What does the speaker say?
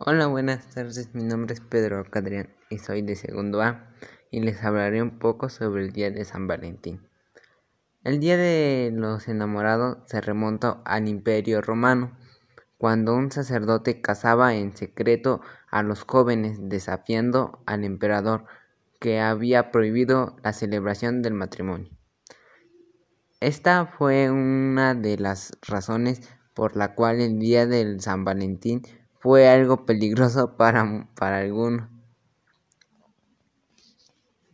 Hola, buenas tardes. Mi nombre es Pedro Cadrián y soy de segundo A y les hablaré un poco sobre el día de San Valentín. El día de los enamorados se remonta al Imperio Romano, cuando un sacerdote casaba en secreto a los jóvenes desafiando al emperador que había prohibido la celebración del matrimonio. Esta fue una de las razones por la cual el día del San Valentín fue algo peligroso para, para algunos,